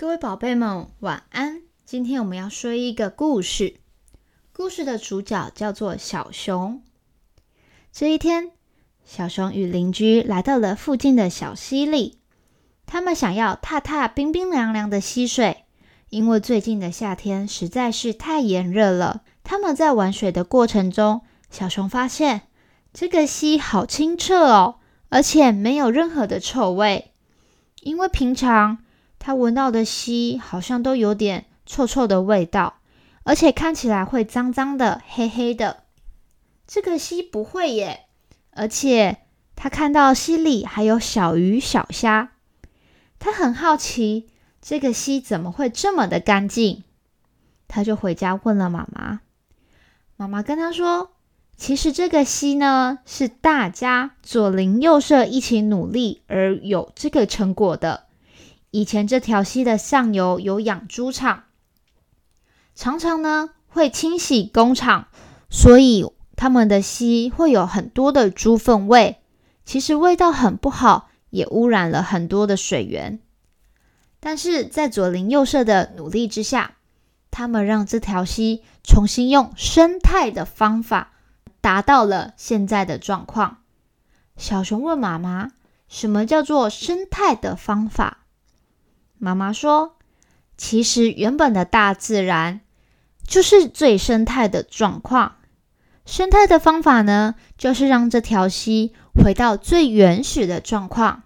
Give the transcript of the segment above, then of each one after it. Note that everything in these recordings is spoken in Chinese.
各位宝贝们，晚安。今天我们要说一个故事，故事的主角叫做小熊。这一天，小熊与邻居来到了附近的小溪里，他们想要踏踏冰冰凉凉的溪水，因为最近的夏天实在是太炎热了。他们在玩水的过程中，小熊发现这个溪好清澈哦，而且没有任何的臭味，因为平常。他闻到的溪好像都有点臭臭的味道，而且看起来会脏脏的、黑黑的。这个溪不会耶，而且他看到溪里还有小鱼小虾，他很好奇这个溪怎么会这么的干净。他就回家问了妈妈，妈妈跟他说：“其实这个溪呢，是大家左邻右舍一起努力而有这个成果的。”以前这条溪的上游有养猪场，常常呢会清洗工厂，所以他们的溪会有很多的猪粪味，其实味道很不好，也污染了很多的水源。但是在左邻右舍的努力之下，他们让这条溪重新用生态的方法，达到了现在的状况。小熊问妈妈：“什么叫做生态的方法？”妈妈说：“其实原本的大自然就是最生态的状况。生态的方法呢，就是让这条溪回到最原始的状况，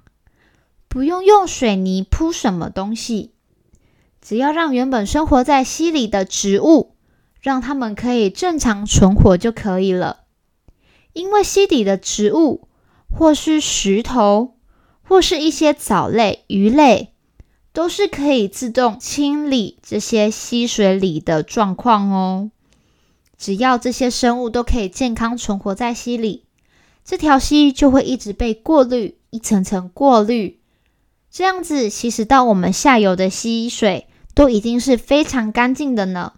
不用用水泥铺什么东西，只要让原本生活在溪里的植物，让它们可以正常存活就可以了。因为溪底的植物，或是石头，或是一些藻类、鱼类。”都是可以自动清理这些溪水里的状况哦。只要这些生物都可以健康存活在溪里，这条溪就会一直被过滤，一层层过滤。这样子，其实到我们下游的溪水都已经是非常干净的呢。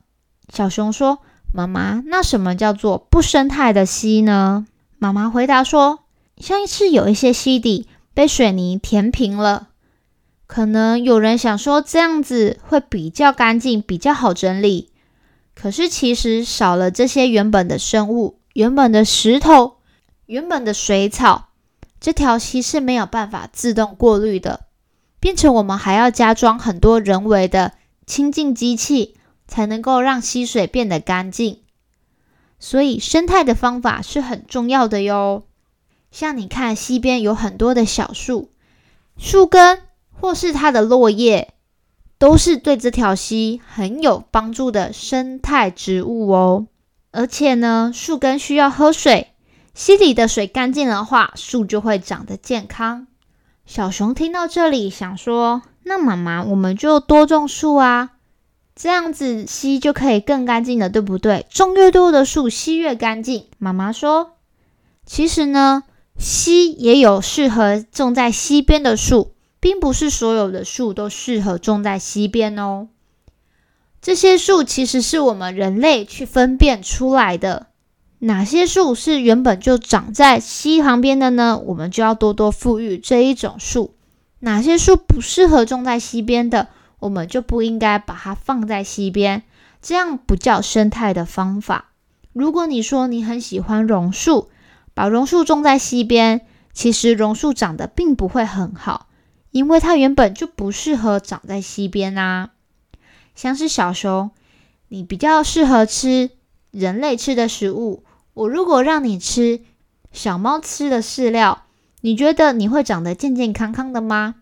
小熊说：“妈妈，那什么叫做不生态的溪呢？”妈妈回答说：“像是有一些溪底被水泥填平了。”可能有人想说这样子会比较干净，比较好整理。可是其实少了这些原本的生物、原本的石头、原本的水草，这条溪是没有办法自动过滤的，变成我们还要加装很多人为的清净机器，才能够让溪水变得干净。所以生态的方法是很重要的哟。像你看溪边有很多的小树，树根。或是它的落叶，都是对这条溪很有帮助的生态植物哦。而且呢，树根需要喝水，溪里的水干净的话，树就会长得健康。小熊听到这里，想说：“那妈妈，我们就多种树啊，这样子溪就可以更干净了，对不对？种越多的树，溪越干净。”妈妈说：“其实呢，溪也有适合种在溪边的树。”并不是所有的树都适合种在溪边哦。这些树其实是我们人类去分辨出来的。哪些树是原本就长在溪旁边的呢？我们就要多多富裕这一种树。哪些树不适合种在溪边的，我们就不应该把它放在溪边。这样不叫生态的方法。如果你说你很喜欢榕树，把榕树种在溪边，其实榕树长得并不会很好。因为它原本就不适合长在溪边啊，像是小熊，你比较适合吃人类吃的食物。我如果让你吃小猫吃的饲料，你觉得你会长得健健康康的吗？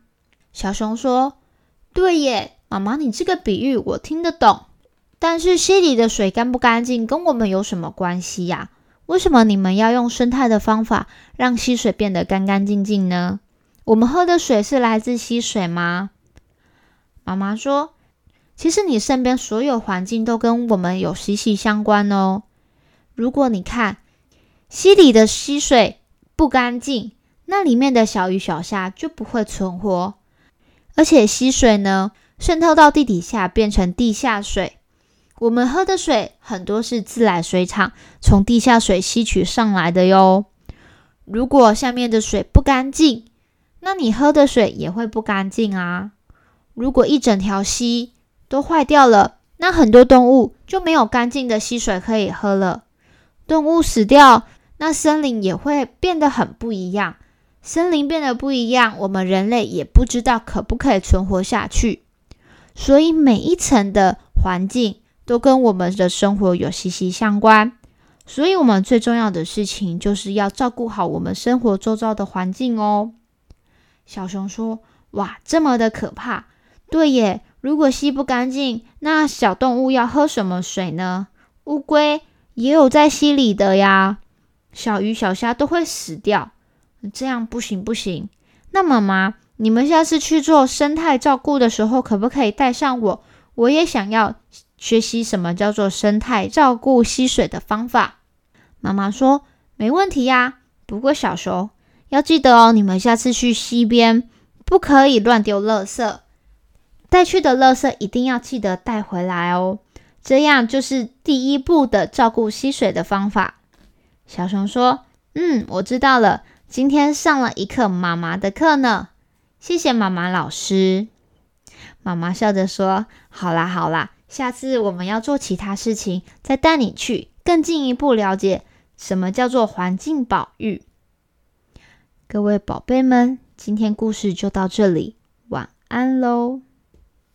小熊说：“对耶，妈妈，你这个比喻我听得懂。但是溪里的水干不干净跟我们有什么关系呀？为什么你们要用生态的方法让溪水变得干干净净呢？”我们喝的水是来自溪水吗？妈妈说：“其实你身边所有环境都跟我们有息息相关哦。如果你看溪里的溪水不干净，那里面的小鱼小虾就不会存活。而且溪水呢，渗透到地底下变成地下水。我们喝的水很多是自来水厂从地下水吸取上来的哟。如果下面的水不干净，那你喝的水也会不干净啊！如果一整条溪都坏掉了，那很多动物就没有干净的溪水可以喝了。动物死掉，那森林也会变得很不一样。森林变得不一样，我们人类也不知道可不可以存活下去。所以每一层的环境都跟我们的生活有息息相关。所以，我们最重要的事情就是要照顾好我们生活周遭的环境哦。小熊说：“哇，这么的可怕！对耶，如果吸不干净，那小动物要喝什么水呢？乌龟也有在溪里的呀，小鱼小虾都会死掉。这样不行不行。那妈妈，你们下次去做生态照顾的时候，可不可以带上我？我也想要。”学习什么叫做生态照顾吸水的方法？妈妈说没问题呀。不过小熊要记得哦，你们下次去溪边不可以乱丢垃圾，带去的垃圾一定要记得带回来哦。这样就是第一步的照顾溪水的方法。小熊说：“嗯，我知道了。今天上了一课妈妈的课呢，谢谢妈妈老师。”妈妈笑着说：“好啦，好啦。”下次我们要做其他事情，再带你去更进一步了解什么叫做环境保育。各位宝贝们，今天故事就到这里，晚安喽。